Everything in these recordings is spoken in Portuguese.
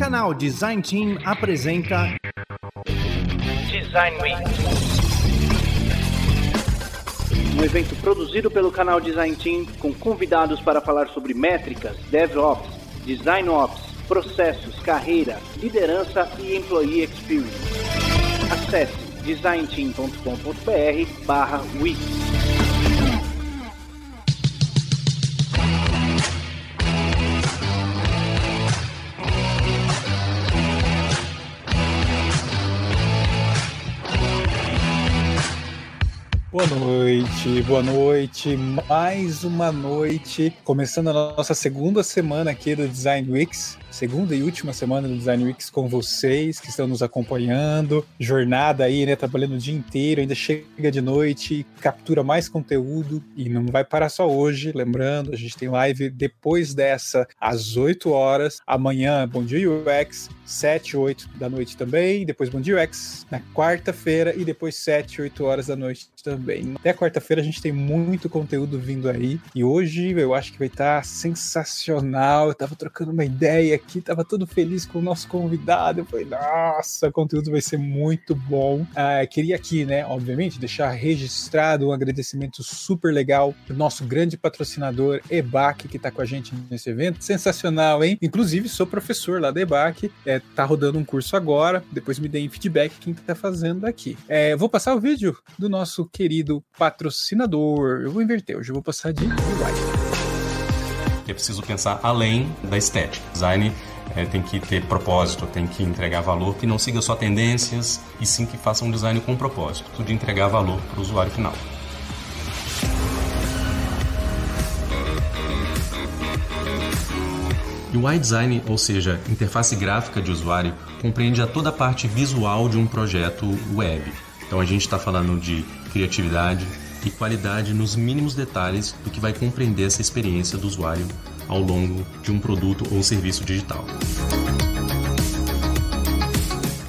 Canal Design Team apresenta Design Week. Um evento produzido pelo canal Design Team com convidados para falar sobre métricas, DevOps, Design Ops, processos, carreira, liderança e Employee Experience. Acesse designteam.com.br/week. Boa noite, boa noite, mais uma noite, começando a nossa segunda semana aqui do Design Weeks segunda e última semana do Design Weeks com vocês que estão nos acompanhando. Jornada aí, né? Trabalhando o dia inteiro, ainda chega de noite, captura mais conteúdo e não vai parar só hoje. Lembrando, a gente tem live depois dessa, às 8 horas. Amanhã, Bom Dia UX, 7, 8 da noite também. Depois Bom Dia UX na quarta-feira e depois 7, 8 horas da noite também. Até quarta-feira a gente tem muito conteúdo vindo aí. E hoje eu acho que vai estar sensacional. Eu tava trocando uma ideia aqui, tava todo feliz com o nosso convidado. Eu falei, nossa, o conteúdo vai ser muito bom. Ah, queria aqui, né, obviamente, deixar registrado um agradecimento super legal pro nosso grande patrocinador, EBAC, que tá com a gente nesse evento. Sensacional, hein? Inclusive, sou professor lá da EBAC, é, tá rodando um curso agora. Depois me deem feedback quem tá fazendo aqui. É, vou passar o vídeo do nosso querido patrocinador. Eu vou inverter, hoje eu vou passar de slide é preciso pensar além da estética. Design é, tem que ter propósito, tem que entregar valor, que não siga só tendências, e sim que faça um design com propósito, de entregar valor para o usuário final. UI design, ou seja, interface gráfica de usuário, compreende a toda a parte visual de um projeto web. Então a gente está falando de criatividade, e qualidade nos mínimos detalhes do que vai compreender essa experiência do usuário ao longo de um produto ou serviço digital.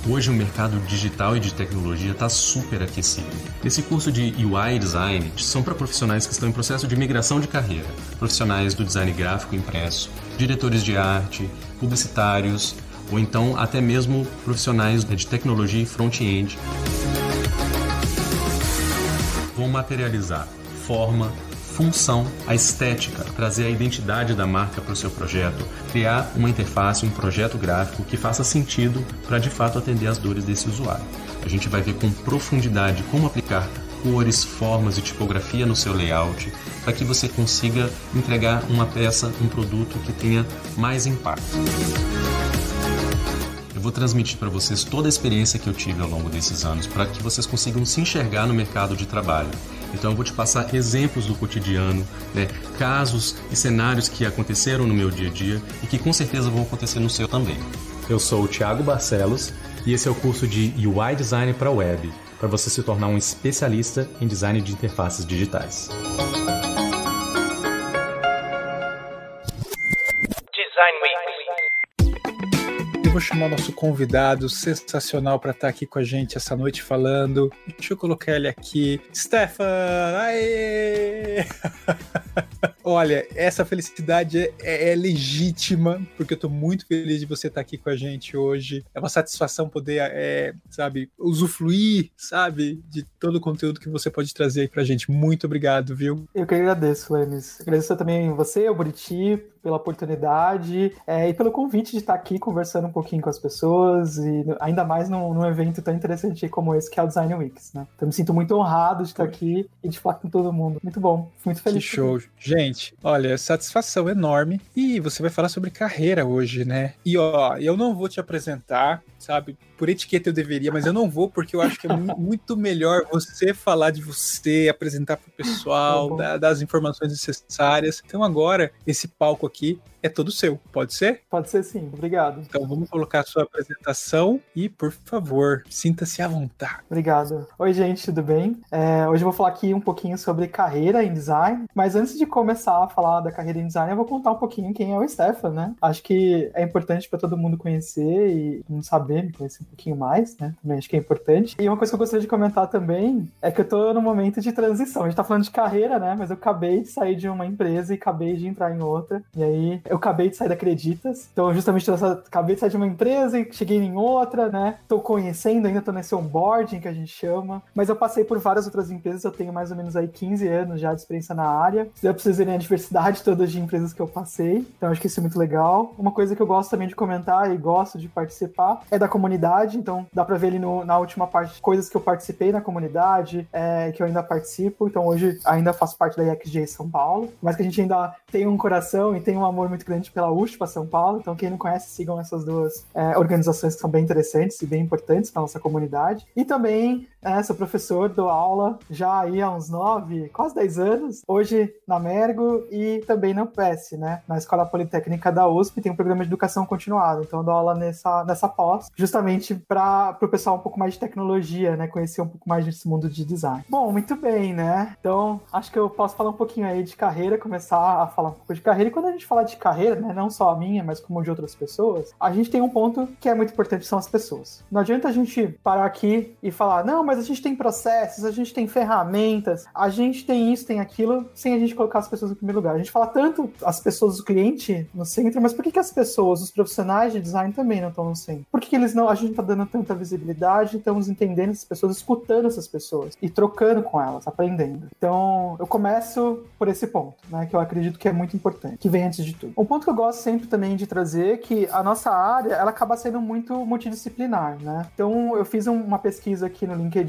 Hoje o mercado digital e de tecnologia está super aquecido. Esse curso de UI Design são para profissionais que estão em processo de migração de carreira, profissionais do design gráfico impresso, diretores de arte, publicitários, ou então até mesmo profissionais de tecnologia e front-end vão materializar forma, função, a estética, trazer a identidade da marca para o seu projeto, criar uma interface, um projeto gráfico que faça sentido para de fato atender às dores desse usuário. A gente vai ver com profundidade como aplicar cores, formas e tipografia no seu layout para que você consiga entregar uma peça, um produto que tenha mais impacto. Eu vou transmitir para vocês toda a experiência que eu tive ao longo desses anos para que vocês consigam se enxergar no mercado de trabalho. Então eu vou te passar exemplos do cotidiano, né, casos e cenários que aconteceram no meu dia a dia e que com certeza vão acontecer no seu também. Eu sou o Thiago Barcelos e esse é o curso de UI Design para Web, para você se tornar um especialista em design de interfaces digitais. Vou chamar o nosso convidado sensacional para estar tá aqui com a gente essa noite falando. Deixa eu colocar ele aqui. Stefan! Aê! Olha, essa felicidade é, é, é, legítima, porque eu tô muito feliz de você estar tá aqui com a gente hoje. É uma satisfação poder, é, sabe, usufruir, sabe, de todo o conteúdo que você pode trazer aí pra gente. Muito obrigado, viu? Eu que agradeço, Enes. Agradeço também você, o Buriti, pela oportunidade é, e pelo convite de estar aqui conversando um pouquinho com as pessoas e ainda mais num, num evento tão interessante como esse que é o Design Weeks, né? Então me sinto muito honrado de estar aqui e de falar com todo mundo. Muito bom, muito feliz. Que show. Gente, olha, satisfação enorme. E você vai falar sobre carreira hoje, né? E ó, eu não vou te apresentar, sabe? Por etiqueta eu deveria, mas eu não vou porque eu acho que é muito melhor você falar de você, apresentar para o pessoal, tá as informações necessárias. Então agora, esse palco aqui é todo seu, pode ser? Pode ser sim, obrigado. Então vamos colocar a sua apresentação e, por favor, sinta-se à vontade. Obrigado. Oi, gente, tudo bem? É, hoje eu vou falar aqui um pouquinho sobre carreira em design, mas antes de começar a falar da carreira em design, eu vou contar um pouquinho quem é o Stefan, né? Acho que é importante para todo mundo conhecer e não saber, me conhecer um pouquinho mais, né? Também acho que é importante. E uma coisa que eu gostaria de comentar também é que eu tô no momento de transição. A gente tá falando de carreira, né? Mas eu acabei de sair de uma empresa e acabei de entrar em outra. E aí eu acabei de sair da Acreditas. Então, justamente, eu acabei de sair de uma empresa e cheguei em outra, né? Tô conhecendo, ainda tô nesse onboarding que a gente chama. Mas eu passei por várias outras empresas, eu tenho mais ou menos aí 15 anos já de experiência na área. Deu pra vocês verem a diversidade toda de empresas que eu passei. Então, acho que isso é muito legal. Uma coisa que eu gosto também de comentar e gosto de participar é da comunidade. Então, dá pra ver ali no, na última parte coisas que eu participei na comunidade, é, que eu ainda participo. Então, hoje ainda faço parte da IXG São Paulo. Mas que a gente ainda tem um coração e tem um amor muito grande pela USPA São Paulo. Então, quem não conhece, sigam essas duas é, organizações que são bem interessantes e bem importantes para nossa comunidade. E também é, sou professor, dou aula já aí há uns nove, quase dez anos. Hoje na Mergo e também na UPS, né? Na Escola Politécnica da USP tem um programa de educação continuada. Então eu dou aula nessa, nessa pós, justamente para o pessoal um pouco mais de tecnologia, né? Conhecer um pouco mais desse mundo de design. Bom, muito bem, né? Então acho que eu posso falar um pouquinho aí de carreira, começar a falar um pouco de carreira. E quando a gente fala de carreira, né? Não só a minha, mas como de outras pessoas, a gente tem um ponto que é muito importante, são as pessoas. Não adianta a gente parar aqui e falar, não, mas a gente tem processos, a gente tem ferramentas, a gente tem isso, tem aquilo, sem a gente colocar as pessoas no primeiro lugar. A gente fala tanto as pessoas, o cliente no centro, mas por que, que as pessoas, os profissionais de design também não estão no centro? Por que, que eles não, a gente está dando tanta visibilidade, estamos entendendo essas pessoas, escutando essas pessoas e trocando com elas, aprendendo. Então, eu começo por esse ponto, né, que eu acredito que é muito importante, que vem antes de tudo. Um ponto que eu gosto sempre também de trazer é que a nossa área, ela acaba sendo muito multidisciplinar, né? Então, eu fiz uma pesquisa aqui no LinkedIn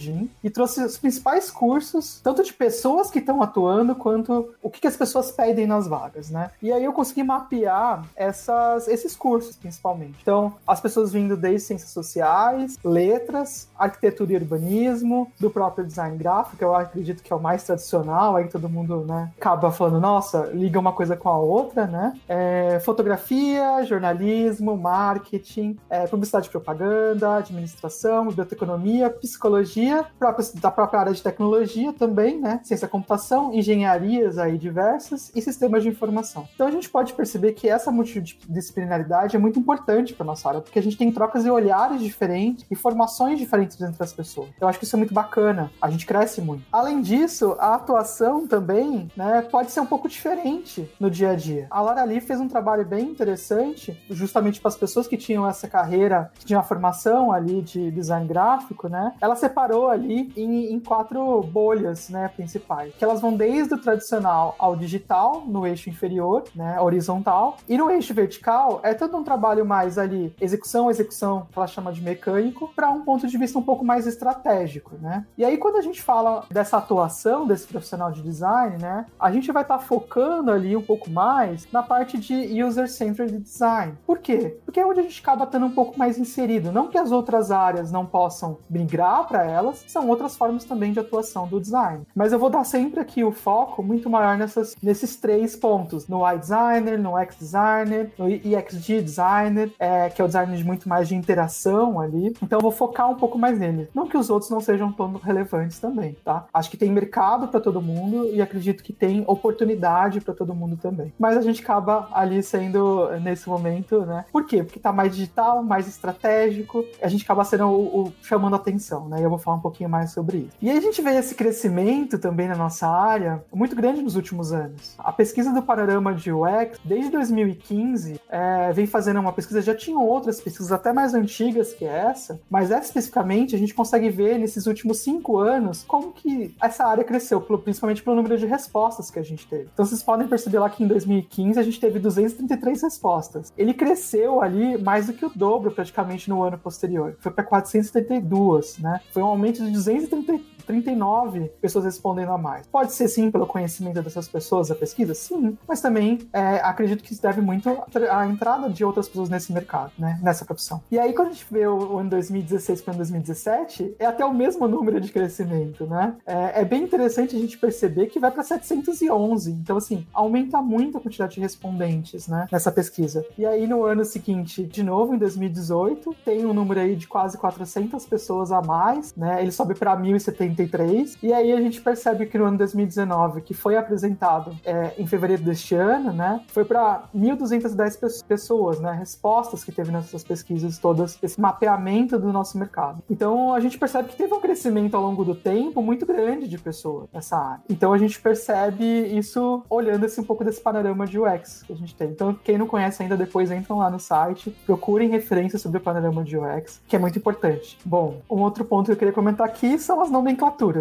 e trouxe os principais cursos, tanto de pessoas que estão atuando, quanto o que, que, as pessoas pedem nas vagas, né? E aí eu consegui mapear essas, esses cursos, principalmente. Então, as pessoas vindo desde ciências sociais, letras, arquitetura e urbanismo, do próprio design gráfico, eu acredito que é o mais tradicional, aí todo mundo, né, acaba falando, nossa, liga uma coisa com a outra, né? É, fotografia, jornalismo, marketing, é, publicidade e propaganda, administração, biblioteconomia, psicologia, próprias, da própria área de tecnologia também, né? Ciência da computação, engenharias aí diversas e sistemas de informação. Então a gente pode perceber que essa multidisciplinaridade é muito importante para nossa área, porque a gente tem trocas de olhares diferentes e formações diferentes entre as pessoas. Eu acho que isso é muito bacana. A gente cresce muito. Além disso, a atuação também, né, pode ser um pouco diferente no dia a dia. A Lara Lee fez um trabalho bem interessante, justamente para as pessoas que tinham essa carreira, que tinham a formação ali de design gráfico, né? Ela separou ali em, em quatro bolhas, né, principais. Que elas vão desde o tradicional ao digital, no eixo inferior, né, horizontal, e no eixo vertical é todo um trabalho mais ali, execução, execução, que ela chama de mecânico, para um ponto de vista um pouco mais estratégico, né? E aí quando a gente fala dessa atuação desse profissional de design, né, a gente vai estar tá focando ali um pouco mais na parte de user-centered design. Por quê? Porque é onde a gente acaba estando um pouco mais inserido. Não que as outras áreas não possam migrar para são outras formas também de atuação do design. Mas eu vou dar sempre aqui o foco muito maior nessas, nesses três pontos: no iDesigner, no X-Designer, no EXG Designer, é, que é o design de muito mais de interação ali. Então eu vou focar um pouco mais nele. Não que os outros não sejam tão relevantes também, tá? Acho que tem mercado para todo mundo e acredito que tem oportunidade para todo mundo também. Mas a gente acaba ali sendo nesse momento, né? Por quê? Porque tá mais digital, mais estratégico, a gente acaba sendo o, o chamando atenção, né? E eu vou falar um pouquinho mais sobre isso. E aí a gente vê esse crescimento também na nossa área muito grande nos últimos anos. A pesquisa do panorama de UX, desde 2015, é, vem fazendo uma pesquisa, já tinham outras pesquisas até mais antigas que essa, mas essa especificamente a gente consegue ver nesses últimos cinco anos como que essa área cresceu, principalmente pelo número de respostas que a gente teve. Então vocês podem perceber lá que em 2015 a gente teve 233 respostas. Ele cresceu ali mais do que o dobro praticamente no ano posterior. Foi para 472, né? Foi um aumento de 230 39 pessoas respondendo a mais. Pode ser sim pelo conhecimento dessas pessoas a pesquisa? Sim, mas também é, acredito que isso deve muito à entrada de outras pessoas nesse mercado, né? Nessa profissão. E aí, quando a gente vê o, ano 2016 para 2017, é até o mesmo número de crescimento, né? É, é bem interessante a gente perceber que vai para 711. Então, assim, aumenta muito a quantidade de respondentes, né? Nessa pesquisa. E aí, no ano seguinte, de novo, em 2018, tem um número aí de quase 400 pessoas a mais, né? Ele sobe para 1.070 83. E aí a gente percebe que no ano 2019, que foi apresentado é, em fevereiro deste ano, né, foi para 1.210 pessoas, né, respostas que teve nessas pesquisas todas, esse mapeamento do nosso mercado. Então a gente percebe que teve um crescimento ao longo do tempo muito grande de pessoas nessa área. Então a gente percebe isso olhando esse, um pouco desse panorama de UX que a gente tem. Então quem não conhece ainda, depois entram lá no site, procurem referências sobre o panorama de UX, que é muito importante. Bom, um outro ponto que eu queria comentar aqui são as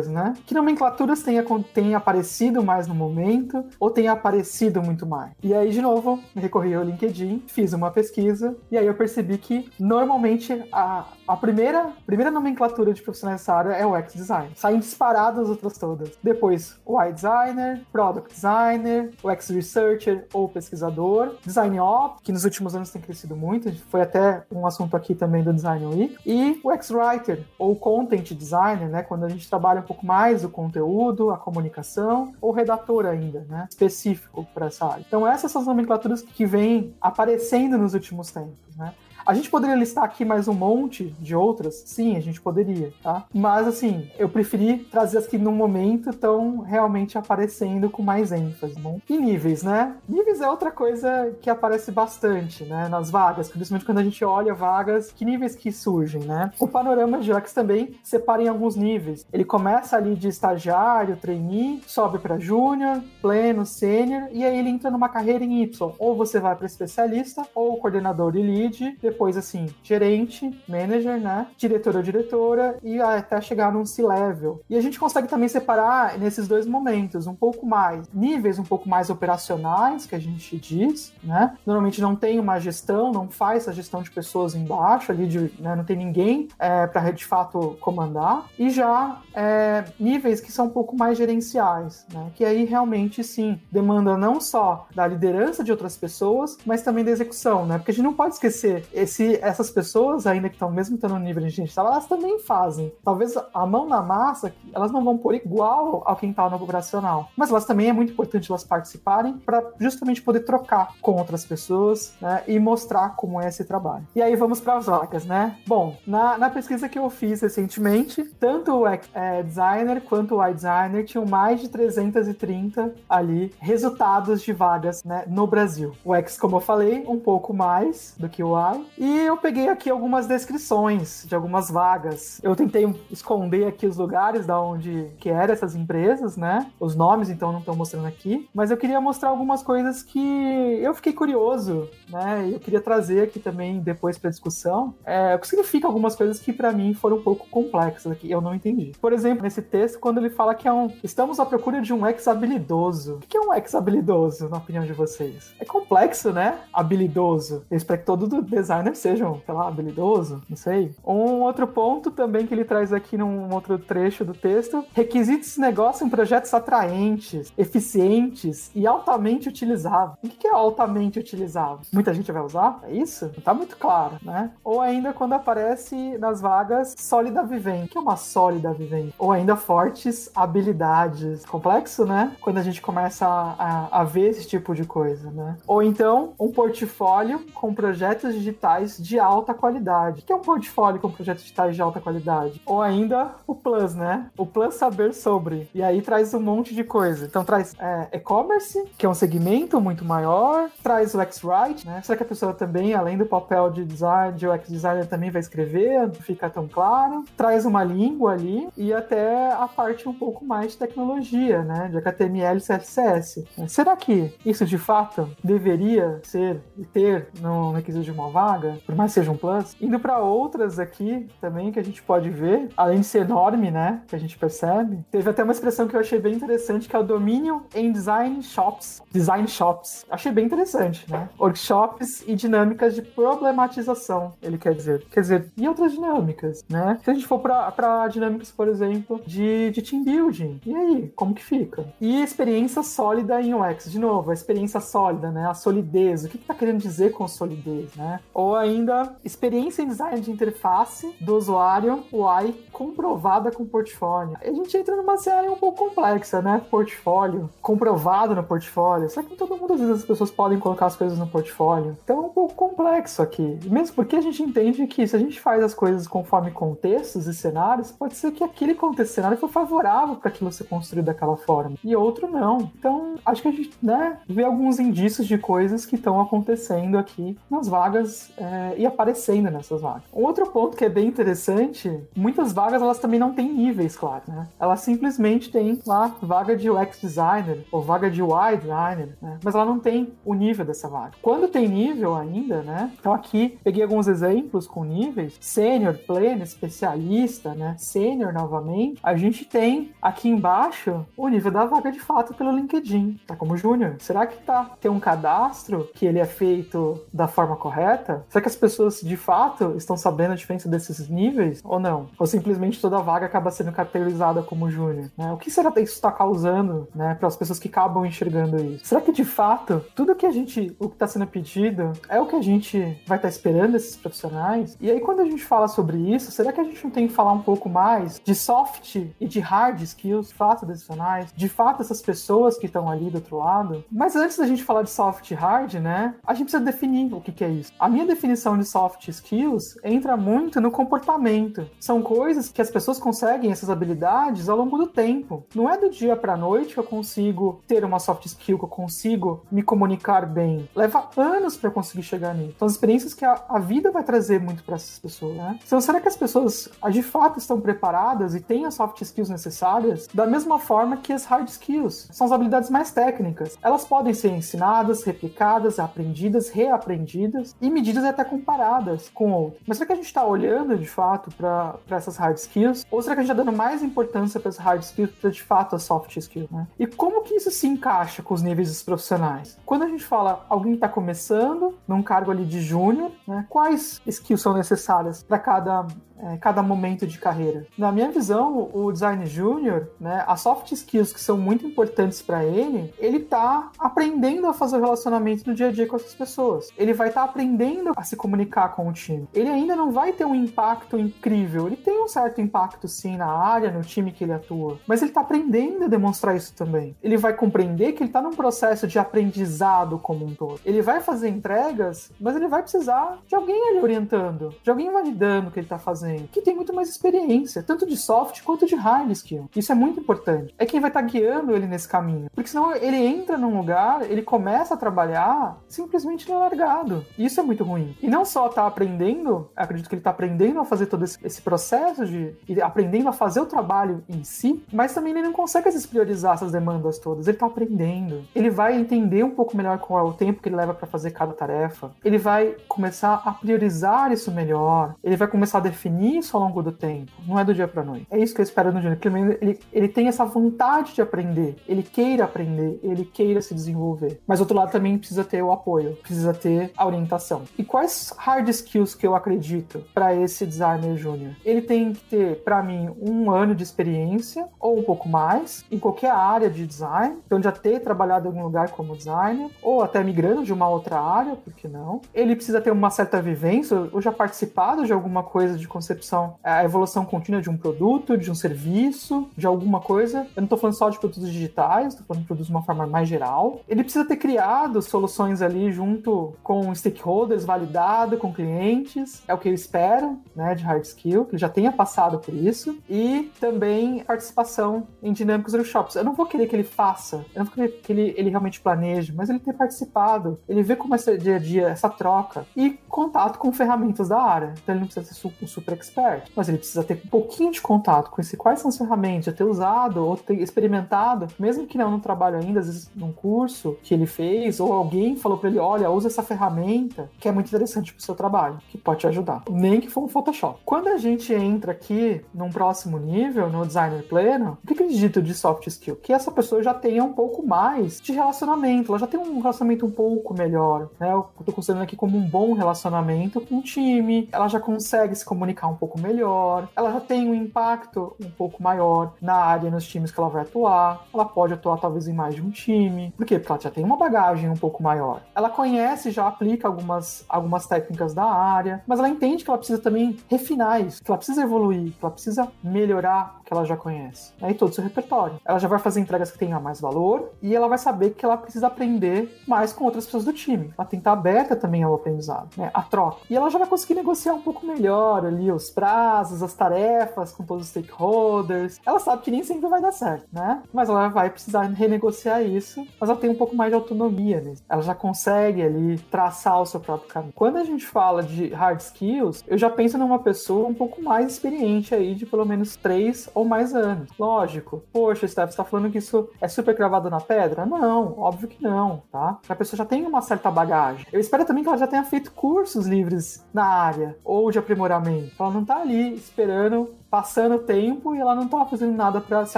né? Que nomenclaturas têm, têm aparecido mais no momento ou têm aparecido muito mais? E aí, de novo, recorri ao LinkedIn, fiz uma pesquisa e aí eu percebi que normalmente a, a primeira, primeira nomenclatura de profissionais dessa área é o UX design. Saem disparadas as outras todas. Depois, o UI designer, product designer, UX researcher ou pesquisador, design ops, que nos últimos anos tem crescido muito, foi até um assunto aqui também do Design Week, e o UX writer ou content designer, né, quando a gente trabalha um pouco mais o conteúdo, a comunicação, ou redator ainda, né, específico para essa área. Então essas são as nomenclaturas que vêm aparecendo nos últimos tempos, né? A gente poderia listar aqui mais um monte de outras? Sim, a gente poderia, tá? Mas, assim, eu preferi trazer as que no momento estão realmente aparecendo com mais ênfase, bom? E níveis, né? Níveis é outra coisa que aparece bastante, né? Nas vagas, principalmente quando a gente olha vagas, que níveis que surgem, né? O panorama de UX também separa em alguns níveis. Ele começa ali de estagiário, trainee, sobe para júnior, pleno, sênior, e aí ele entra numa carreira em Y. Ou você vai para especialista, ou coordenador e lead, depois, assim, gerente, manager, né? Diretor ou diretora, e até chegar num C-level. E a gente consegue também separar nesses dois momentos, um pouco mais, níveis um pouco mais operacionais, que a gente diz, né? Normalmente não tem uma gestão, não faz a gestão de pessoas embaixo, ali de, né, não tem ninguém é, para de fato comandar. E já é, níveis que são um pouco mais gerenciais, né? Que aí realmente sim demanda não só da liderança de outras pessoas, mas também da execução, né? Porque a gente não pode esquecer esse, essas pessoas, ainda que estão mesmo estando no nível de gente elas também fazem. Talvez a mão na massa, elas não vão pôr igual ao quem está no operacional. Mas elas também é muito importante elas participarem para justamente poder trocar com outras pessoas né, e mostrar como é esse trabalho. E aí vamos para as vagas, né? Bom, na, na pesquisa que eu fiz recentemente, tanto o é, designer quanto o designer tinham mais de 330 ali resultados de vagas né, no Brasil. O X, como eu falei, um pouco mais do que o Y, e eu peguei aqui algumas descrições de algumas vagas. Eu tentei esconder aqui os lugares da onde que eram essas empresas, né? Os nomes, então, não estão mostrando aqui. Mas eu queria mostrar algumas coisas que eu fiquei curioso, né? Eu queria trazer aqui também depois para discussão. É, o que significa algumas coisas que para mim foram um pouco complexas aqui. Eu não entendi. Por exemplo, nesse texto, quando ele fala que é um. Estamos à procura de um ex habilidoso. O que é um ex habilidoso, na opinião de vocês? É complexo, né? Habilidoso. Eu espero que todo design designer sejam, sei lá, habilidoso, não sei. Um outro ponto também que ele traz aqui num outro trecho do texto: requisitos de negócio em projetos atraentes, eficientes e altamente utilizáveis. O que é altamente utilizável? Muita gente vai usar? É isso? Não tá muito claro, né? Ou ainda quando aparece nas vagas sólida vivente. O que é uma sólida vivente? Ou ainda fortes habilidades. Complexo, né? Quando a gente começa a, a, a ver esse tipo de coisa, né? Ou então um portfólio com projetos digitais digitais de alta qualidade. O que é um portfólio com projetos digitais de alta qualidade? Ou ainda o Plus, né? O Plus Saber Sobre. E aí traz um monte de coisa. Então traz é, e-commerce, que é um segmento muito maior, traz o X-Write, né? Será que a pessoa também, além do papel de design, de UX designer, também vai escrever? Não fica tão claro. Traz uma língua ali e até a parte um pouco mais de tecnologia, né? De HTML e CSS. Será que isso de fato deveria ser e ter no requisito de uma vaga? Vaga, por mais seja um plus. Indo para outras aqui também que a gente pode ver, além de ser enorme, né, que a gente percebe, teve até uma expressão que eu achei bem interessante, que é o domínio em design shops. Design shops. Achei bem interessante, né? Workshops e dinâmicas de problematização, ele quer dizer. Quer dizer, e outras dinâmicas, né? Se a gente for para dinâmicas, por exemplo, de, de team building, e aí, como que fica? E experiência sólida em UX. De novo, a experiência sólida, né? A solidez. O que, que tá querendo dizer com solidez, né? Ou Ou ainda, experiência em design de interface do usuário UI comprovada com portfólio. A gente entra numa série um pouco complexa, né? Portfólio, comprovado no portfólio. Será que todo mundo, às vezes, as pessoas podem colocar as coisas no portfólio? Então é um pouco complexo aqui. Mesmo porque a gente entende que se a gente faz as coisas conforme contextos e cenários, pode ser que aquele contexto cenário foi favorável para aquilo ser construído daquela forma e outro não. Então, acho que a gente né, vê alguns indícios de coisas que estão acontecendo aqui nas vagas é, e aparecendo nessas vagas. Outro ponto que é bem interessante, muitas vagas elas também não têm níveis, claro, né? Elas simplesmente têm lá vaga de UX designer ou vaga de UI designer, né? Mas ela não tem o nível dessa vaga. Quando tem nível ainda, né? Então aqui peguei alguns exemplos com níveis, sênior, pleno, especialista, né? Sênior novamente. A gente tem aqui embaixo o nível da vaga de fato pelo LinkedIn, tá como júnior. Será que tá tem um cadastro que ele é feito da forma correta? Será que as pessoas de fato estão sabendo a diferença desses níveis ou não? Ou simplesmente toda vaga acaba sendo categorizada como júnior? Né? O que será que isso está causando, né, para as pessoas que acabam enxergando isso? Será que de fato tudo que a gente, o que está sendo pedido é o que a gente vai estar tá esperando desses profissionais? E aí quando a gente fala sobre isso, será que a gente não tem que falar um pouco mais de soft e de hard skills, de fato, desses profissionais, de fato essas pessoas que estão ali do outro lado? Mas antes da gente falar de soft e hard, né, a gente precisa definir o que, que é isso. A minha definição de soft skills entra muito no comportamento. São coisas que as pessoas conseguem essas habilidades ao longo do tempo. Não é do dia para noite que eu consigo ter uma soft skill, que eu consigo me comunicar bem. Leva anos para conseguir chegar nisso. São as experiências que a, a vida vai trazer muito para essas pessoas, né? Então, será que as pessoas de fato estão preparadas e têm as soft skills necessárias da mesma forma que as hard skills? São as habilidades mais técnicas. Elas podem ser ensinadas, replicadas, aprendidas, reaprendidas e medidas até comparadas com outras. Mas será que a gente está olhando de fato para essas hard skills? Ou será que a gente está dando mais importância para as hard skills para de fato as soft skills? Né? E como que isso se encaixa com os níveis dos profissionais? Quando a gente fala alguém está começando num cargo ali de júnior, né, quais skills são necessárias para cada é, cada momento de carreira. Na minha visão, o design júnior, né, as soft skills que são muito importantes para ele, ele tá aprendendo a fazer o relacionamento no dia a dia com essas pessoas. Ele vai estar tá aprendendo a se comunicar com o time. Ele ainda não vai ter um impacto incrível. Ele tem um certo impacto sim na área, no time que ele atua, mas ele tá aprendendo a demonstrar isso também. Ele vai compreender que ele tá num processo de aprendizado como um todo. Ele vai fazer entregas, mas ele vai precisar de alguém ali orientando, de alguém validando o que ele tá fazendo que tem muito mais experiência, tanto de soft quanto de hard skill. Isso é muito importante. É quem vai estar tá guiando ele nesse caminho. Porque senão ele entra num lugar, ele começa a trabalhar simplesmente no largado. Isso é muito ruim. E não só tá aprendendo, acredito que ele tá aprendendo a fazer todo esse, processo de aprendendo a fazer o trabalho em si, mas também ele não consegue vezes priorizar essas demandas todas. Ele tá aprendendo. Ele vai entender um pouco melhor qual é o tempo que ele leva para fazer cada tarefa. Ele vai começar a priorizar isso melhor. Ele vai começar a definir isso ao longo do tempo. Não é do dia pra noite. É isso que eu espero no Júnior. Ele, ele tem essa vontade de aprender. Ele queira aprender. Ele queira se desenvolver. Mas, do outro lado, também precisa ter o apoio. Precisa ter a orientação. E quais hard skills que eu acredito para esse designer júnior? Ele tem que ter, para mim, um ano de experiência ou um pouco mais em qualquer área de design. Então, já ter trabalhado em algum lugar como designer ou até migrando de uma outra área, por que não? Ele precisa ter uma certa vivência ou já participado de alguma coisa de concepção, a evolução contínua de um produto, de um serviço, de alguma coisa. Eu não estou falando só de produtos digitais, estou falando de produtos de uma forma mais geral. Ele precisa ter criado soluções ali junto com stakeholders, validado com clientes. É o que eu espero, né, de hard skill, que ele já tenha passado por isso. E também participação em dinâmicos workshops. Eu não vou querer que ele faça, eu não vou querer que ele, ele realmente planeje, mas ele ter participado, ele vê como é esse dia a dia, essa troca e contato com ferramentas da área. Então ele não precisa ser um super expert, mas ele precisa ter um pouquinho de contato com esse, quais são as ferramentas, já ter usado ou ter experimentado, mesmo que não no trabalho ainda, às vezes num curso que ele fez, ou alguém falou para ele: olha, usa essa ferramenta que é muito interessante para o seu trabalho, que pode te ajudar. Nem que for um Photoshop. Quando a gente entra aqui num próximo nível, no designer pleno, o que, que eles dito de soft skill? Que essa pessoa já tenha um pouco mais de relacionamento, ela já tem um relacionamento um pouco melhor, né? Eu tô considerando aqui como um bom relacionamento com o time, ela já consegue se comunicar comunicar um pouco melhor, ela já tem um impacto um pouco maior na área, nos times que ela vai atuar, ela pode atuar talvez em mais de um time. Por quê? Porque ela já tem uma bagagem um pouco maior. Ela conhece, já aplica algumas, algumas técnicas da área, mas ela entende que ela precisa também refinar isso, que ela precisa evoluir, que ela precisa melhorar o que ela já conhece. Né? E todo o seu repertório. Ela já vai fazer entregas que tenham mais valor e ela vai saber que ela precisa aprender mais com outras pessoas do time. Ela tem que estar aberta também ao aprendizado, né? a troca. E ela já vai conseguir negociar um pouco melhor ali os prazos, as tarefas com todos os stakeholders. Ela sabe que nem sempre vai dar certo, né? Mas ela vai precisar renegociar isso, mas ela tem um pouco mais de autonomia, né? Ela já consegue ali traçar o seu próprio caminho. Quando a gente fala de hard skills, eu já penso numa pessoa um pouco mais experiente aí, de pelo menos três ou mais anos. Lógico. Poxa, Steph, você tá falando que isso é super gravado na pedra? Não, óbvio que não, tá? A pessoa já tem uma certa bagagem. Eu espero também que ela já tenha feito cursos livres na área ou de aprimoramento. Ela não tá ali esperando passando o tempo e ela não estava fazendo nada para se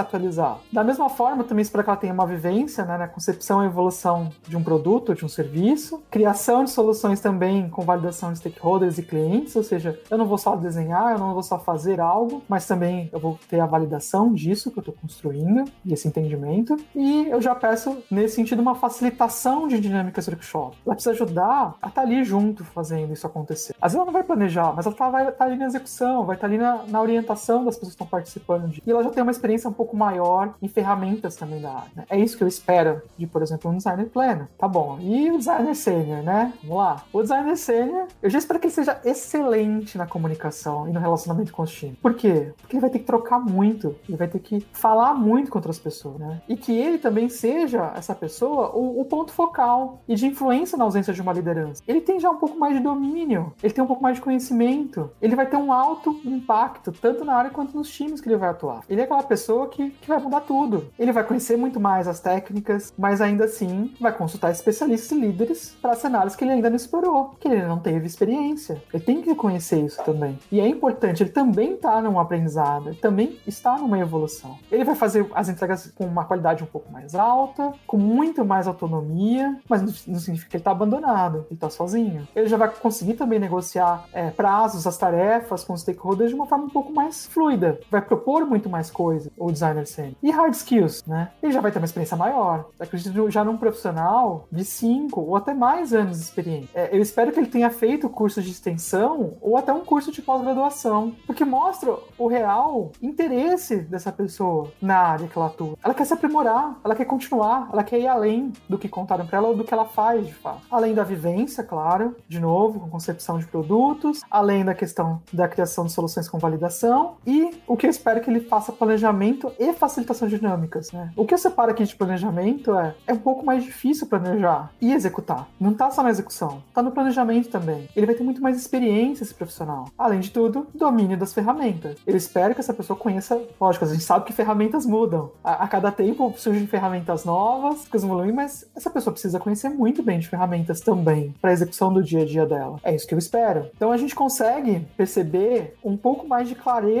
atualizar. Da mesma forma, também espero que ela tenha uma vivência né, na concepção e evolução de um produto, de um serviço, criação de soluções também com validação de stakeholders e clientes, ou seja, eu não vou só desenhar, eu não vou só fazer algo, mas também eu vou ter a validação disso que eu estou construindo e esse entendimento. E eu já peço, nesse sentido, uma facilitação de dinâmicas workshop. Ela precisa ajudar a estar tá ali junto fazendo isso acontecer. Às vezes ela não vai planejar, mas ela tá, vai estar tá ali na execução, vai estar tá ali na, na orientação das pessoas que estão participando. De... E ela já tem uma experiência um pouco maior em ferramentas também da área. Né? É isso que eu espero de, por exemplo, um designer pleno. Tá bom. E o designer sênior, né? Vamos lá. O designer sênior, eu já espero que ele seja excelente na comunicação e no relacionamento com os times. Por quê? Porque ele vai ter que trocar muito. Ele vai ter que falar muito com outras pessoas, né? E que ele também seja, essa pessoa, o, o ponto focal e de influência na ausência de uma liderança. Ele tem já um pouco mais de domínio, ele tem um pouco mais de conhecimento, ele vai ter um alto impacto, tanto na quanto nos times que ele vai atuar. Ele é aquela pessoa que, que vai mudar tudo. Ele vai conhecer muito mais as técnicas, mas ainda assim vai consultar especialistas e líderes para cenários que ele ainda não explorou, que ele não teve experiência. Ele tem que reconhecer isso também. E é importante, ele também está num aprendizado, ele também está numa evolução. Ele vai fazer as entregas com uma qualidade um pouco mais alta, com muito mais autonomia, mas não significa que ele está abandonado, ele está sozinho. Ele já vai conseguir também negociar é, prazos, as tarefas com os stakeholders de uma forma um pouco mais fluida, vai propor muito mais coisa, o designer sênior. E hard skills, né? Ele já vai ter uma experiência maior. Acredito já num profissional de 5 ou até mais anos de experiência. É, eu espero que ele tenha feito curso de extensão ou até um curso de pós-graduação, porque mostra o real interesse dessa pessoa na área que ela atua. Ela quer se aprimorar, ela quer continuar, ela quer ir além do que contaram para ela ou do que ela faz de fato. Além da vivência, claro, de novo, com concepção de produtos, além da questão da criação de soluções com validação, e o que eu espero que ele faça planejamento e facilitação dinâmicas, né? O que eu separo aqui de planejamento é é um pouco mais difícil planejar e executar. Não tá só na execução, tá no planejamento também. Ele vai ter muito mais experiência esse profissional. Além de tudo, domínio das ferramentas. Eu espero que essa pessoa conheça, lógico, a gente sabe que ferramentas mudam. A, a cada tempo surgem ferramentas novas, coisas evoluem, mas essa pessoa precisa conhecer muito bem de ferramentas também para execução do dia a dia dela. É isso que eu espero. Então a gente consegue perceber um pouco mais de clareza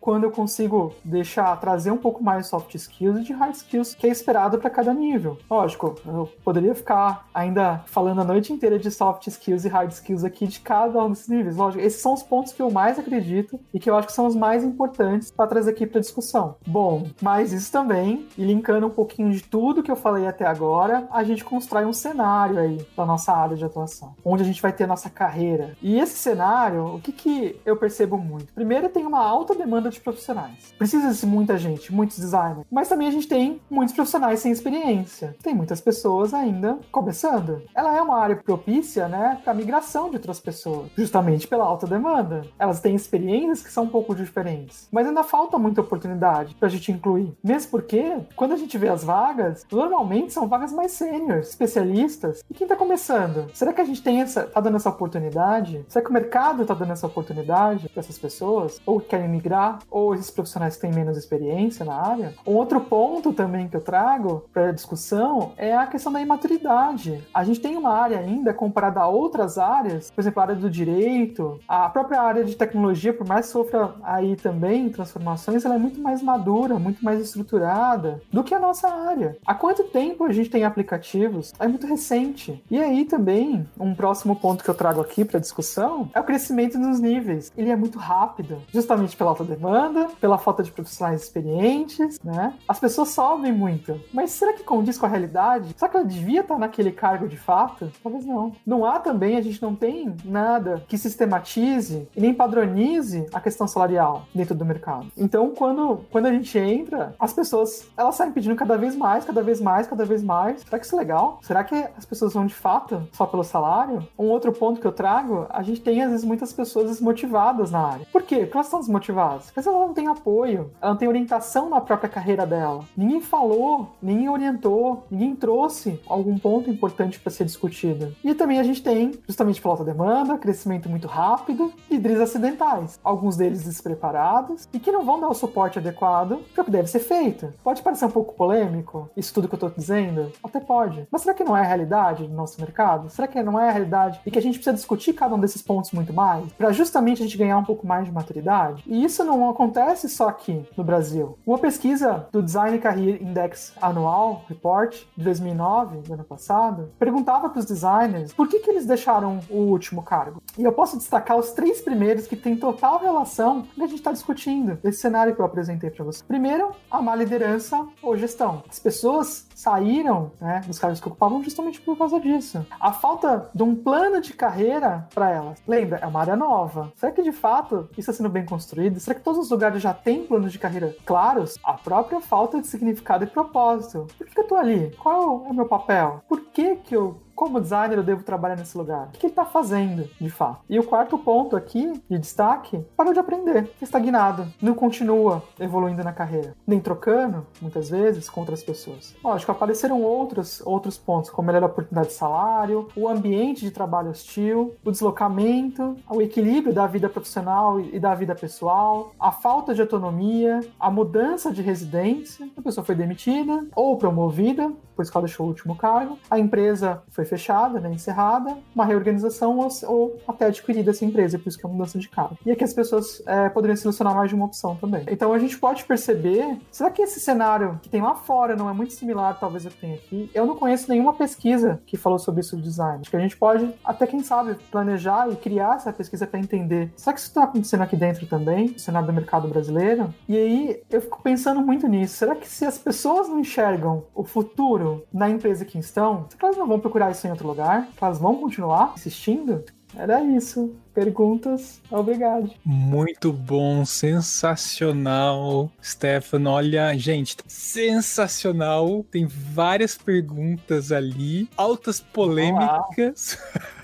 quando eu consigo deixar, trazer um pouco mais de soft skills e de hard skills que é esperado para cada nível. Lógico, eu poderia ficar ainda falando a noite inteira de soft skills e hard skills aqui de cada um desses níveis. Lógico, esses são os pontos que eu mais acredito e que eu acho que são os mais importantes para trazer aqui para discussão. Bom, mas isso também, e linkando um pouquinho de tudo que eu falei até agora, a gente constrói um cenário aí da nossa área de atuação, onde a gente vai ter a nossa carreira. E esse cenário, o que, que eu percebo muito? Primeiro, tem uma alta demanda de profissionais. Precisa-se muita gente, muitos designers, mas também a gente tem muitos profissionais sem experiência. Tem muitas pessoas ainda começando. Ela é uma área propícia, né, para migração de outras pessoas, justamente pela alta demanda. Elas têm experiências que são um pouco diferentes, mas ainda falta muita oportunidade para a gente incluir. Mesmo porque, quando a gente vê as vagas, normalmente são vagas mais sêniores, especialistas. E quem está começando? Será que a gente tem essa, tá dando essa oportunidade? Será que o mercado está dando essa oportunidade para essas pessoas? Ou querem migrar, ou esses profissionais que têm menos experiência na área. Um outro ponto também que eu trago para discussão é a questão da imaturidade. A gente tem uma área ainda comparada a outras áreas, por exemplo, a área do direito, a própria área de tecnologia, por mais que sofra aí também transformações, ela é muito mais madura, muito mais estruturada do que a nossa área. Há quanto tempo a gente tem aplicativos? É muito recente. E aí também, um próximo ponto que eu trago aqui para discussão é o crescimento dos níveis. Ele é muito rápido, justamente pela alta demanda, pela falta de profissionais experientes, né? As pessoas sobem muito. Mas será que condiz com a realidade? Será que ela devia estar naquele cargo de fato? Talvez não. Não há também, a gente não tem nada que sistematize e nem padronize a questão salarial dentro do mercado. Então, quando, quando a gente entra, as pessoas elas saem pedindo cada vez mais, cada vez mais, cada vez mais. Será que isso é legal? Será que as pessoas vão de fato só pelo salário? Um outro ponto que eu trago, a gente tem às vezes muitas pessoas desmotivadas na área. Por quê? Porque elas estão desmotivadas. Porque ela não tem apoio, ela não tem orientação na própria carreira dela. Ninguém falou, ninguém orientou, ninguém trouxe algum ponto importante para ser discutido. E também a gente tem, justamente pela alta demanda, crescimento muito rápido, líderes acidentais. Alguns deles despreparados e que não vão dar o suporte adequado para o que deve ser feito. Pode parecer um pouco polêmico, isso tudo que eu estou dizendo? Até pode. Mas será que não é a realidade do nosso mercado? Será que não é a realidade e que a gente precisa discutir cada um desses pontos muito mais para justamente a gente ganhar um pouco mais de maturidade? E isso não acontece só aqui no Brasil. Uma pesquisa do Design Career Index Anual Report de 2009, do ano passado, perguntava para os designers por que, que eles deixaram o último cargo. E eu posso destacar os três primeiros que têm total relação com o que a gente está discutindo, esse cenário que eu apresentei para você. Primeiro, a má liderança ou gestão. As pessoas saíram né, dos cargos que ocupavam justamente por causa disso. A falta de um plano de carreira para elas. Lembra, é uma área nova. Será que de fato isso está sendo bem construído? Será que todos os lugares já têm planos de carreira claros? A própria falta de significado e propósito. Por que eu tô ali? Qual é o meu papel? Por que, que eu como designer eu devo trabalhar nesse lugar? O que ele está fazendo, de fato? E o quarto ponto aqui, de destaque, parou de aprender, estagnado, não continua evoluindo na carreira, nem trocando, muitas vezes, com outras pessoas. Lógico, apareceram outros, outros pontos, como melhor oportunidade de salário, o ambiente de trabalho hostil, o deslocamento, o equilíbrio da vida profissional e da vida pessoal, a falta de autonomia, a mudança de residência, a pessoa foi demitida ou promovida, que ela deixou o último cargo, a empresa foi fechada, né, encerrada, uma reorganização ou, ou até adquirida essa empresa, por isso que é mudança de cargo. E aqui as pessoas é, poderiam selecionar mais de uma opção também. Então a gente pode perceber, será que esse cenário que tem lá fora não é muito similar, talvez eu tenha aqui? Eu não conheço nenhuma pesquisa que falou sobre isso do design. Acho que a gente pode, até quem sabe, planejar e criar essa pesquisa para entender. Será que isso está acontecendo aqui dentro também, no cenário do mercado brasileiro? E aí eu fico pensando muito nisso. Será que se as pessoas não enxergam o futuro na empresa que estão, será que elas não vão procurar isso em outro lugar? Elas vão continuar insistindo? Era isso. Perguntas, obrigado. Muito bom, sensacional, Stefano. Olha, gente, sensacional. Tem várias perguntas ali, altas polêmicas.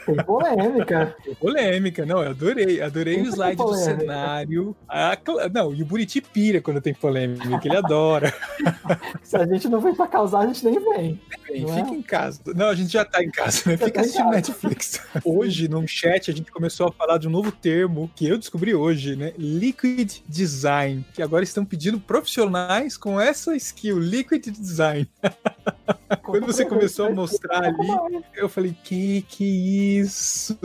Tem polêmica. Tem polêmica, não, eu adorei. Adorei o slide do cenário. Ah, não, e o Buriti pira quando tem polêmica, ele adora. Se a gente não vem pra causar, a gente nem vem. vem fica é? em casa. Não, a gente já tá em casa, né? Fica tá assistindo Netflix. Hoje, num chat, a gente começou a falar de um novo termo que eu descobri hoje, né? Liquid Design. Que agora estão pedindo profissionais com essa skill, Liquid Design. Quando você começou a mostrar ali, eu falei, que que isso?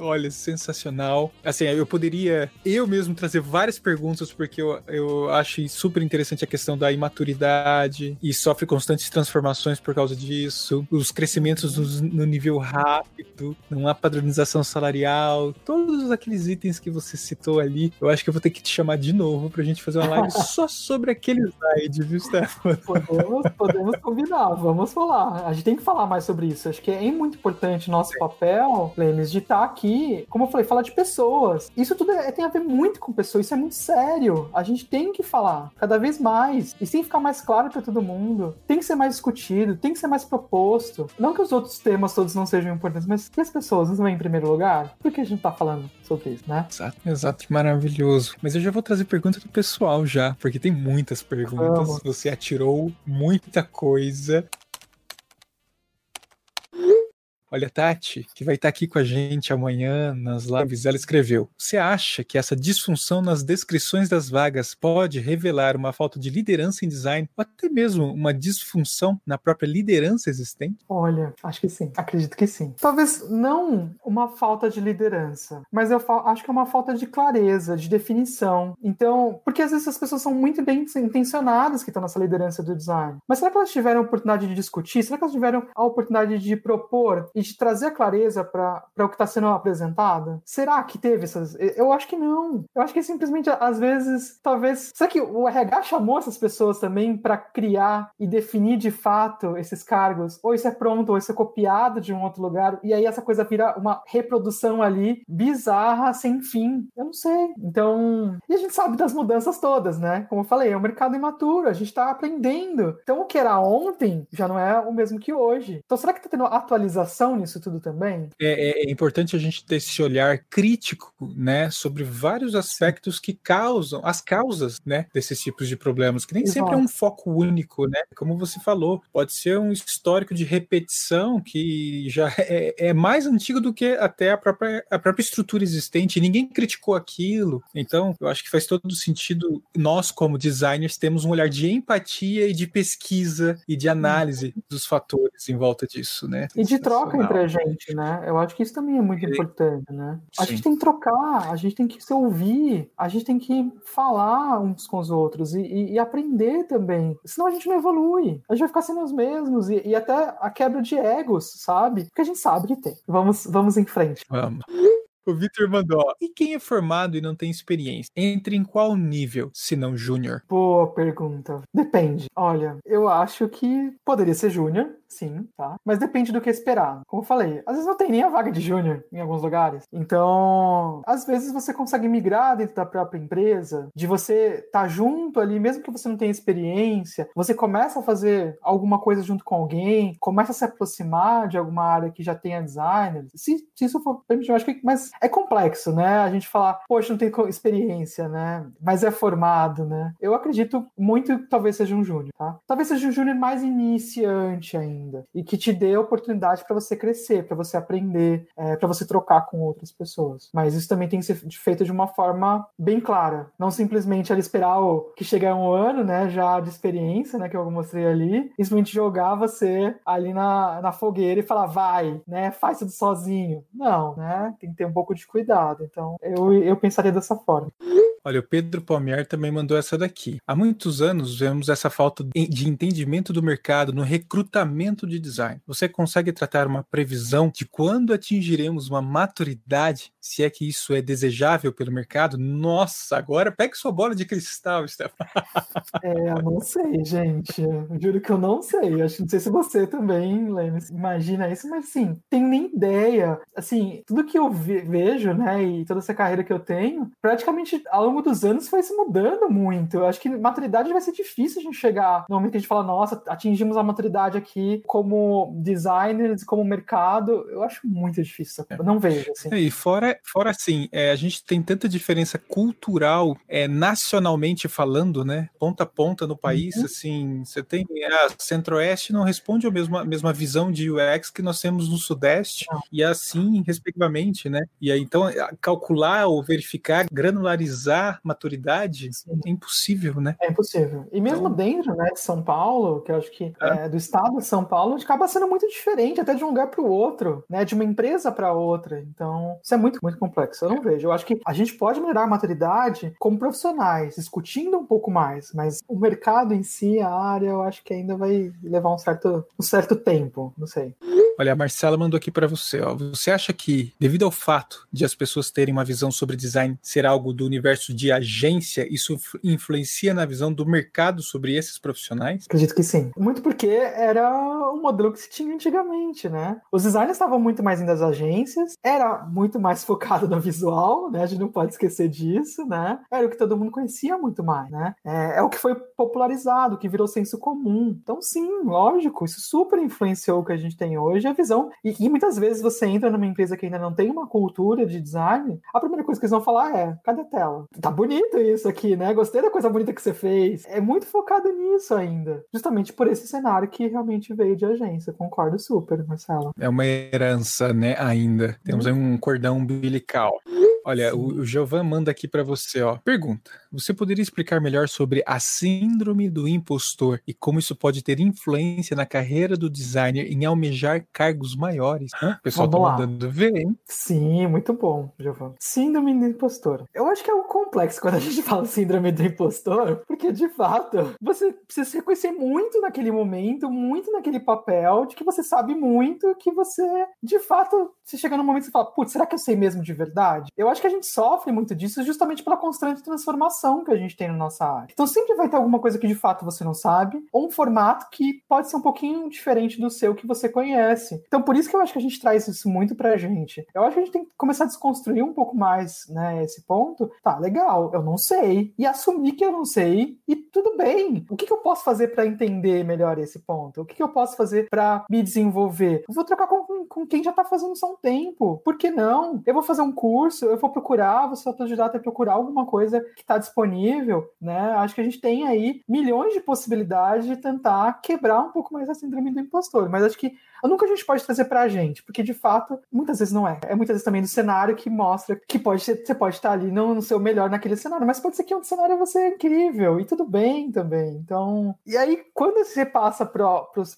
Olha, sensacional. Assim, eu poderia eu mesmo trazer várias perguntas, porque eu, eu acho super interessante a questão da imaturidade e sofre constantes transformações por causa disso, os crescimentos no, no nível rápido, não há padronização salarial, todos aqueles itens que você citou ali, eu acho que eu vou ter que te chamar de novo pra gente fazer uma live só sobre aquele slide, viu, Stefano? Podemos, podemos combinar, vamos falar. A gente tem que falar mais sobre isso. Acho que é muito importante nosso papel, Lemes, de estar aqui, como eu falei, falar de pessoas. Isso tudo é, tem a ver muito com pessoas, isso é muito sério. A gente tem que falar cada vez mais. E tem que ficar mais claro para todo mundo. Tem que ser mais discutido, tem que ser mais proposto. Não que os outros temas todos não sejam importantes, mas que as pessoas não vêm em primeiro lugar? Por que a gente tá falando sobre isso, né? Exato, exato, maravilhoso. Mas eu já vou trazer pergunta do pessoal já, porque tem muitas perguntas. Vamos. Você atirou muita coisa. Olha, Tati, que vai estar aqui com a gente amanhã nas lives, ela escreveu: Você acha que essa disfunção nas descrições das vagas pode revelar uma falta de liderança em design ou até mesmo uma disfunção na própria liderança existente? Olha, acho que sim. Acredito que sim. Talvez não uma falta de liderança, mas eu acho que é uma falta de clareza, de definição. Então, porque às vezes as pessoas são muito bem intencionadas que estão nessa liderança do design. Mas será que elas tiveram a oportunidade de discutir? Será que elas tiveram a oportunidade de propor e de trazer a clareza para o que está sendo apresentado? Será que teve essas. Eu acho que não. Eu acho que simplesmente, às vezes, talvez. Será que o RH chamou essas pessoas também para criar e definir de fato esses cargos? Ou isso é pronto, ou isso é copiado de um outro lugar, e aí essa coisa vira uma reprodução ali bizarra, sem fim? Eu não sei. Então. E a gente sabe das mudanças todas, né? Como eu falei, é um mercado imaturo, a gente está aprendendo. Então, o que era ontem já não é o mesmo que hoje. Então, será que está tendo atualização nisso tudo também? É, é, é, importante a gente ter esse olhar crítico, né, sobre vários aspectos que causam, as causas, né, desses tipos de problemas, que nem Exato. sempre é um foco único, né? Como você falou, pode ser um histórico de repetição que já é, é mais antigo do que até a própria, a própria estrutura existente. Ninguém criticou aquilo. Então, eu acho que faz todo sentido nós, como designers, temos um olhar de empatia e de pesquisa e de análise dos fatores em volta disso, né? E de troca entre a gente, né? Eu acho que isso também é muito importante, né? A gente tem que trocar, a gente tem que se ouvir, a gente tem que falar uns com os outros e, e, e aprender também. Senão a gente não evolui. A gente vai ficar sendo os mesmos e, e até a quebra de egos, sabe? Porque a gente sabe que tem. Vamos, vamos em frente. Vamos. O Victor mandou, ó, e quem é formado e não tem experiência? Entre em qual nível, se não júnior? Boa pergunta. Depende. Olha, eu acho que poderia ser júnior, sim, tá? Mas depende do que esperar. Como eu falei, às vezes não tem nem a vaga de júnior em alguns lugares. Então, às vezes você consegue migrar dentro da própria empresa, de você estar tá junto ali, mesmo que você não tenha experiência, você começa a fazer alguma coisa junto com alguém, começa a se aproximar de alguma área que já tenha designer. Se, se isso for permitido, acho que. Mas é complexo, né? A gente falar, poxa, não tem experiência, né? Mas é formado, né? Eu acredito muito que talvez seja um júnior, tá? Talvez seja um júnior mais iniciante ainda ainda e que te dê a oportunidade para você crescer, para você aprender, é, para você trocar com outras pessoas. Mas isso também tem que ser feito de uma forma bem clara, não simplesmente ali esperar o, que chegar um ano, né, já de experiência, né, que eu mostrei ali, e simplesmente jogar você ali na, na fogueira e falar vai, né, faz tudo sozinho. Não, né, tem que ter um pouco de cuidado. Então eu, eu pensaria dessa forma. Olha, o Pedro Palmier também mandou essa daqui. Há muitos anos vemos essa falta de entendimento do mercado no recrutamento de design. Você consegue tratar uma previsão de quando atingiremos uma maturidade, se é que isso é desejável pelo mercado? Nossa, agora pegue sua bola de cristal, Stefan. É, eu não sei, gente. Eu juro que eu não sei. Acho não sei se você também, Lemes, imagina isso, mas sim, tenho nem ideia. Assim, tudo que eu vejo, né, e toda essa carreira que eu tenho, praticamente ao longo dos anos foi se mudando muito. Eu acho que maturidade vai ser difícil a gente chegar no momento que a gente fala, nossa, atingimos a maturidade aqui como designers, como mercado. Eu acho muito difícil. Eu não vejo, assim. E fora, fora assim, é, a gente tem tanta diferença cultural, é, nacionalmente falando, né? Ponta a ponta no país, uhum. assim, você tem a Centro-Oeste não responde a mesma, mesma visão de UX que nós temos no Sudeste, e assim, respectivamente, né? E aí, então, calcular ou verificar, granularizar maturidade Sim. é impossível, né? É impossível. E mesmo então... dentro né, de São Paulo, que eu acho que é. É, do estado de São Paulo, acaba sendo muito diferente, até de um lugar para o outro, né? De uma empresa para outra. Então, isso é muito, muito complexo. Eu não vejo. Eu acho que a gente pode melhorar a maturidade como profissionais, discutindo um pouco mais, mas o mercado em si, a área, eu acho que ainda vai levar um certo, um certo tempo. Não sei. Olha, a Marcela mandou aqui para você. Ó. Você acha que, devido ao fato de as pessoas terem uma visão sobre design ser algo do universo de agência, isso influencia na visão do mercado sobre esses profissionais? Acredito que sim. Muito porque era o modelo que se tinha antigamente, né? Os designers estavam muito mais indo às agências, era muito mais focado no visual, né? A gente não pode esquecer disso, né? Era o que todo mundo conhecia muito mais, né? É, é o que foi popularizado, que virou senso comum. Então, sim, lógico, isso super influenciou o que a gente tem hoje a visão. E, e, muitas vezes você entra numa empresa que ainda não tem uma cultura de design, a primeira coisa que eles vão falar é: cadê a tela? Tá bonito isso aqui, né? Gostei da coisa bonita que você fez. É muito focado nisso ainda. Justamente por esse cenário que realmente veio de agência. Concordo super, Marcelo. É uma herança, né? Ainda. Temos aí um cordão umbilical. Olha, o, o Giovan manda aqui para você, ó. Pergunta: Você poderia explicar melhor sobre a síndrome do impostor e como isso pode ter influência na carreira do designer em almejar cargos maiores? Hã? O pessoal Vamos tá lá. mandando ver, hein? Sim, muito bom, Giovan. Síndrome do impostor. Eu acho que é um complexo quando a gente fala síndrome do impostor, porque de fato você precisa se reconhecer muito naquele momento, muito naquele papel, de que você sabe muito, que você de fato, se chega num momento e fala, putz, será que eu sei mesmo de verdade? Eu acho que a gente sofre muito disso justamente pela constante transformação que a gente tem na nossa área. Então sempre vai ter alguma coisa que de fato você não sabe, ou um formato que pode ser um pouquinho diferente do seu que você conhece. Então por isso que eu acho que a gente traz isso muito pra gente. Eu acho que a gente tem que começar a desconstruir um pouco mais, né, esse ponto. Tá, legal, eu não sei. E assumir que eu não sei, e tudo bem. O que, que eu posso fazer para entender melhor esse ponto? O que, que eu posso fazer para me desenvolver? Eu vou trocar com, com quem já tá fazendo isso há um tempo. Por que não? Eu vou fazer um curso, eu vou procurar, você autodidata a procurar alguma coisa que está disponível, né? Acho que a gente tem aí milhões de possibilidades de tentar quebrar um pouco mais a síndrome do impostor, mas acho que nunca a gente pode trazer pra gente, porque de fato, muitas vezes não é. É muitas vezes também do cenário que mostra que pode ser, você pode estar ali não no seu melhor naquele cenário, mas pode ser que um cenário você é incrível e tudo bem também. Então, e aí quando você passa para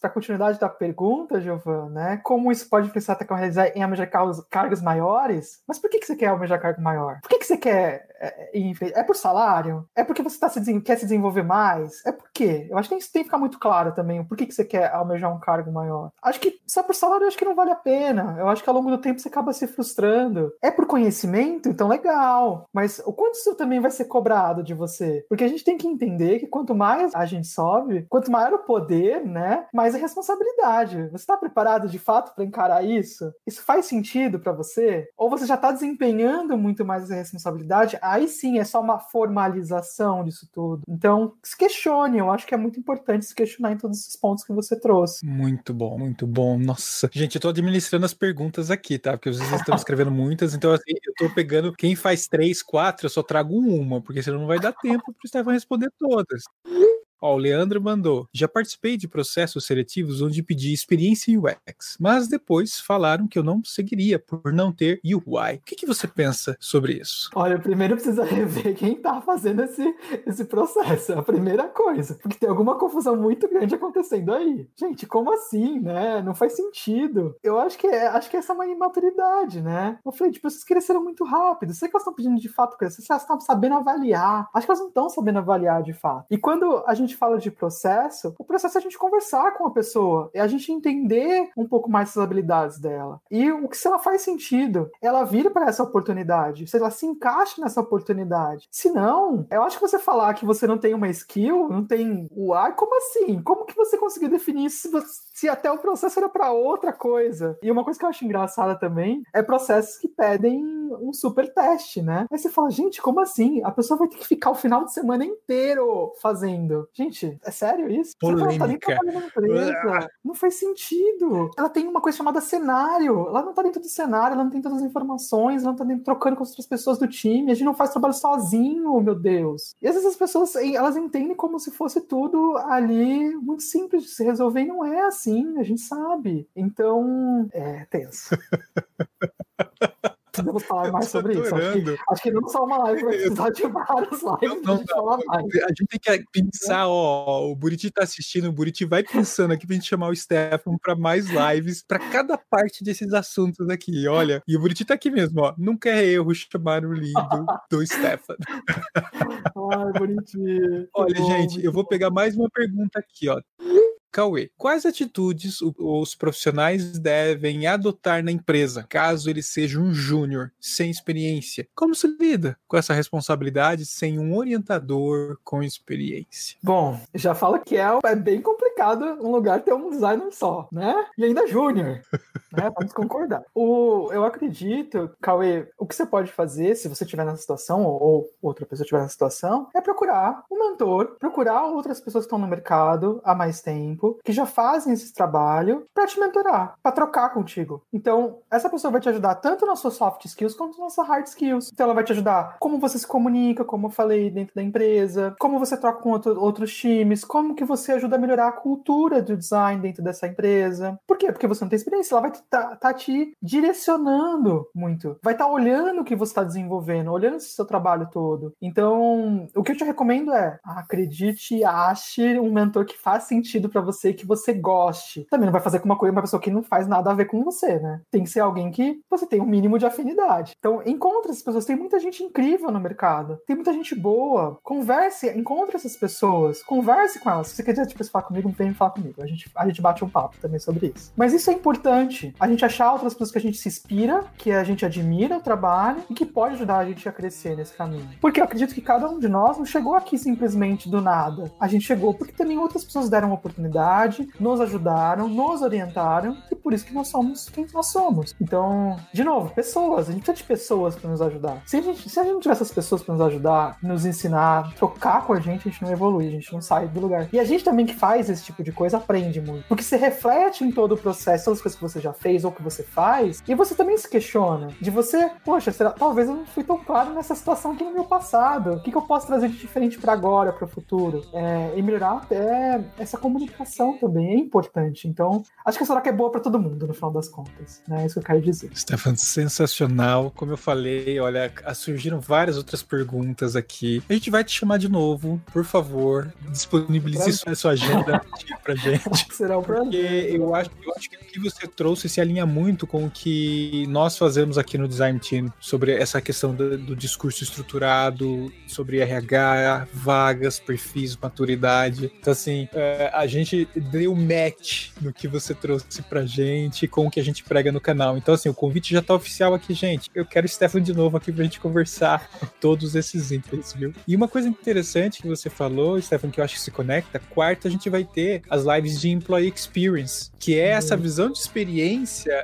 a continuidade da pergunta, Giovanna, né? Como isso pode influenciar até em almejar cargos maiores? Mas por que, que você quer almejar cargo maior? Por que, que você quer é, é, é por salário? É porque você tá se, quer se desenvolver mais? É por quê? Eu acho que isso tem que ficar muito claro também. Por que, que você quer almejar um cargo maior? Acho que só por salário eu acho que não vale a pena. Eu acho que ao longo do tempo você acaba se frustrando. É por conhecimento? Então legal. Mas o quanto isso também vai ser cobrado de você? Porque a gente tem que entender que quanto mais a gente sobe, quanto maior o poder, né? Mais a responsabilidade. Você está preparado de fato para encarar isso? Isso faz sentido para você? Ou você já está desempenhando muito mais essa responsabilidade? Aí sim é só uma formalização disso tudo. Então, se questione. Eu acho que é muito importante se questionar em todos esses pontos que você trouxe. Muito bom, muito bom. Nossa. Gente, eu tô administrando as perguntas aqui, tá? Porque vocês estão escrevendo muitas, então assim, eu tô pegando quem faz três, quatro, eu só trago uma, porque senão não vai dar tempo pro Stefan responder todas. Ó, o Leandro mandou. Já participei de processos seletivos onde pedi experiência em UX, mas depois falaram que eu não seguiria por não ter UI. O que, que você pensa sobre isso? Olha, primeiro precisa rever quem tá fazendo esse, esse processo. É a primeira coisa. Porque tem alguma confusão muito grande acontecendo aí. Gente, como assim, né? Não faz sentido. Eu acho que é, acho que essa é uma imaturidade, né? Eu falei, tipo, vocês cresceram muito rápido. Sei que elas estão pedindo de fato crescer, elas estão sabendo avaliar. Acho que elas não estão sabendo avaliar de fato. E quando a gente gente fala de processo, o processo é a gente conversar com a pessoa, é a gente entender um pouco mais as habilidades dela. E o que se ela faz sentido, ela vira para essa oportunidade, se ela se encaixa nessa oportunidade. Se não, eu acho que você falar que você não tem uma skill, não tem o ar, como assim? Como que você conseguiu definir isso se, você, se até o processo era para outra coisa? E uma coisa que eu acho engraçada também é processos que pedem um super teste, né? Aí você fala, gente, como assim? A pessoa vai ter que ficar o final de semana inteiro fazendo. Gente, é sério isso? Polêmica. Tá não faz sentido. Ela tem uma coisa chamada cenário. Ela não tá dentro do cenário, ela não tem todas as informações, ela não tá dentro, trocando com as outras pessoas do time. A gente não faz trabalho sozinho, meu Deus. E às vezes as pessoas, elas entendem como se fosse tudo ali muito simples de se resolver e não é assim, a gente sabe. Então, é tenso. Podemos falar mais sobre isso. Acho que, acho que, não só uma live vai precisar de várias lives. Não, não, não, a gente tem que pensar, ó, o Buriti tá assistindo, o Buriti vai pensando aqui pra gente chamar o Stefan pra mais lives, pra cada parte desses assuntos aqui, olha. E o Buriti tá aqui mesmo, ó. Nunca é erro chamar o lindo do Stefan. Ai, Buriti. Olha, bom, gente, eu vou pegar mais uma pergunta aqui, ó. Cauê, quais atitudes os profissionais devem adotar na empresa, caso ele seja um júnior, sem experiência? Como se lida com essa responsabilidade sem um orientador com experiência? Bom, já fala que é, é bem complicado um lugar ter um designer só, né? E ainda júnior. né? Vamos concordar. O, eu acredito, Cauê, o que você pode fazer, se você estiver nessa situação, ou, ou outra pessoa estiver nessa situação, é procurar um mentor, procurar outras pessoas que estão no mercado há mais tempo, que já fazem esse trabalho, para te mentorar, para trocar contigo. Então, essa pessoa vai te ajudar tanto nas suas soft skills quanto nas suas hard skills. Então, ela vai te ajudar como você se comunica, como eu falei, dentro da empresa, como você troca com outro, outros times, como que você ajuda a melhorar a cultura do design dentro dessa empresa. Por quê? Porque você não tem experiência, ela vai tá, tá te direcionando muito, vai estar tá olhando o que você está desenvolvendo, olhando esse seu trabalho todo. Então, o que eu te recomendo é acredite e ache um mentor que faz sentido para você, que você goste. Também não vai fazer com uma coisa uma pessoa que não faz nada a ver com você, né? Tem que ser alguém que você tem um mínimo de afinidade. Então, encontre essas pessoas. Tem muita gente incrível no mercado, tem muita gente boa. Converse, encontre essas pessoas, converse com elas. Se você quer tipo, falar comigo, vem falar comigo. A gente, a gente bate um papo também sobre isso. Mas isso é importante. A gente achar outras pessoas que a gente se inspira, que a gente admira o trabalho e que pode ajudar a gente a crescer nesse caminho. Porque eu acredito que cada um de nós não chegou aqui simplesmente do nada. A gente chegou porque também outras pessoas deram uma oportunidade, nos ajudaram, nos orientaram e por isso que nós somos quem nós somos. Então, de novo, pessoas. A gente precisa de pessoas para nos ajudar. Se a, gente, se a gente não tiver essas pessoas para nos ajudar, nos ensinar, trocar com a gente, a gente não evolui, a gente não sai do lugar. E a gente também que faz esse tipo de coisa aprende muito. Porque você reflete em todo o processo, todas as coisas que você já fez ou que você faz, e você também se questiona. De você, poxa, será, talvez eu não fui tão claro nessa situação aqui no meu passado. O que, que eu posso trazer de diferente para agora, para o futuro? É, e melhorar até essa comunicação também é importante. Então, acho que essa hora é boa para todo mundo, no final das contas. Né? É isso que eu quero dizer. Stefan, sensacional. Como eu falei, olha, surgiram várias outras perguntas aqui. A gente vai te chamar de novo, por favor. Disponibilize sua, sua agenda pra gente. Será um Porque eu acho, eu acho que o que você trouxe se alinha muito com o que nós fazemos aqui no Design Team sobre essa questão do, do discurso estruturado, sobre RH, vagas, perfis, maturidade. Então, assim, é, a gente deu match no que você trouxe pra gente com o que a gente prega no canal. Então, assim, o convite já tá oficial aqui, gente. Eu quero o Stefan de novo aqui pra gente conversar todos esses itens, viu? E uma coisa interessante que você falou, Stefan, que eu acho que se conecta, quarta a gente vai ter as lives de Employee Experience, que é essa uhum. visão de experiência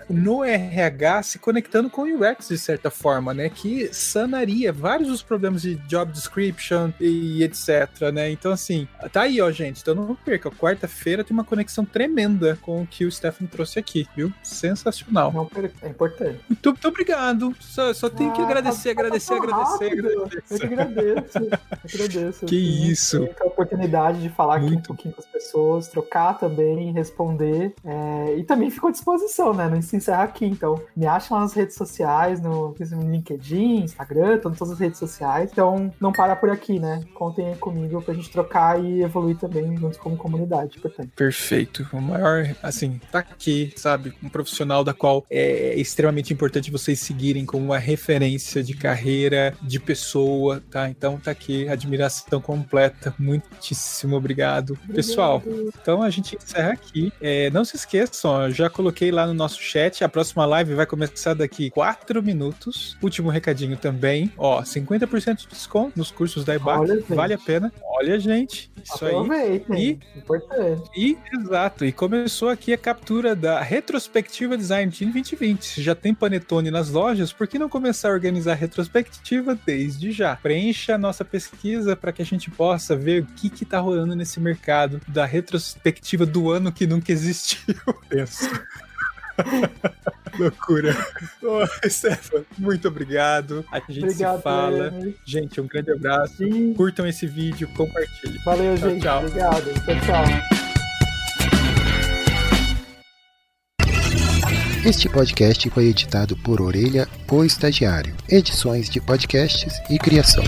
no RH se conectando com o UX, de certa forma, né? Que sanaria vários dos problemas de job description e etc, né? Então, assim, tá aí, ó, gente. Então não perca. Quarta-feira tem uma conexão tremenda com o que o Stefan trouxe aqui, viu? Sensacional. Não, é importante. Muito, muito obrigado. Só, só tenho que ah, agradecer, tá agradecer, agradecer, agradecer. Eu que agradeço. Eu que agradeço. Que isso. a oportunidade de falar aqui um pouquinho com as pessoas, trocar também, responder. É, e também fico à disposição, né? Não se encerra aqui. Então, me achem lá nas redes sociais, no, no LinkedIn, Instagram, todas as redes sociais. Então, não para por aqui, né? Contem aí comigo pra gente trocar e evoluir também juntos como comunidade. Portanto. Perfeito. O maior, assim, tá aqui, sabe? Um profissional da qual é extremamente importante vocês seguirem como uma referência de carreira, de pessoa, tá? Então tá aqui, admiração completa. Muitíssimo obrigado. obrigado. Pessoal, então a gente encerra aqui. É, não se esqueçam, já coloquei lá no nosso chat, a próxima live vai começar daqui 4 minutos. Último recadinho também, ó, 50% de desconto nos cursos da IBAC, vale a pena. Olha, gente, isso Aproveitem. aí. E, importante. E, exato, e começou aqui a captura da retrospectiva Design Team 2020. Já tem panetone nas lojas, por que não começar a organizar a retrospectiva desde já? Preencha a nossa pesquisa para que a gente possa ver o que que tá rolando nesse mercado da retrospectiva do ano que nunca existiu. Penso. Loucura. Oh, Stefan, muito obrigado. A gente Obrigado, se fala. Gente, um grande abraço. Sim. Curtam esse vídeo, compartilhem. Valeu, tchau, gente. Tchau. Obrigado. Tchau, tchau. Este podcast foi editado por Orelha, o Estagiário. Edições de podcasts e criação.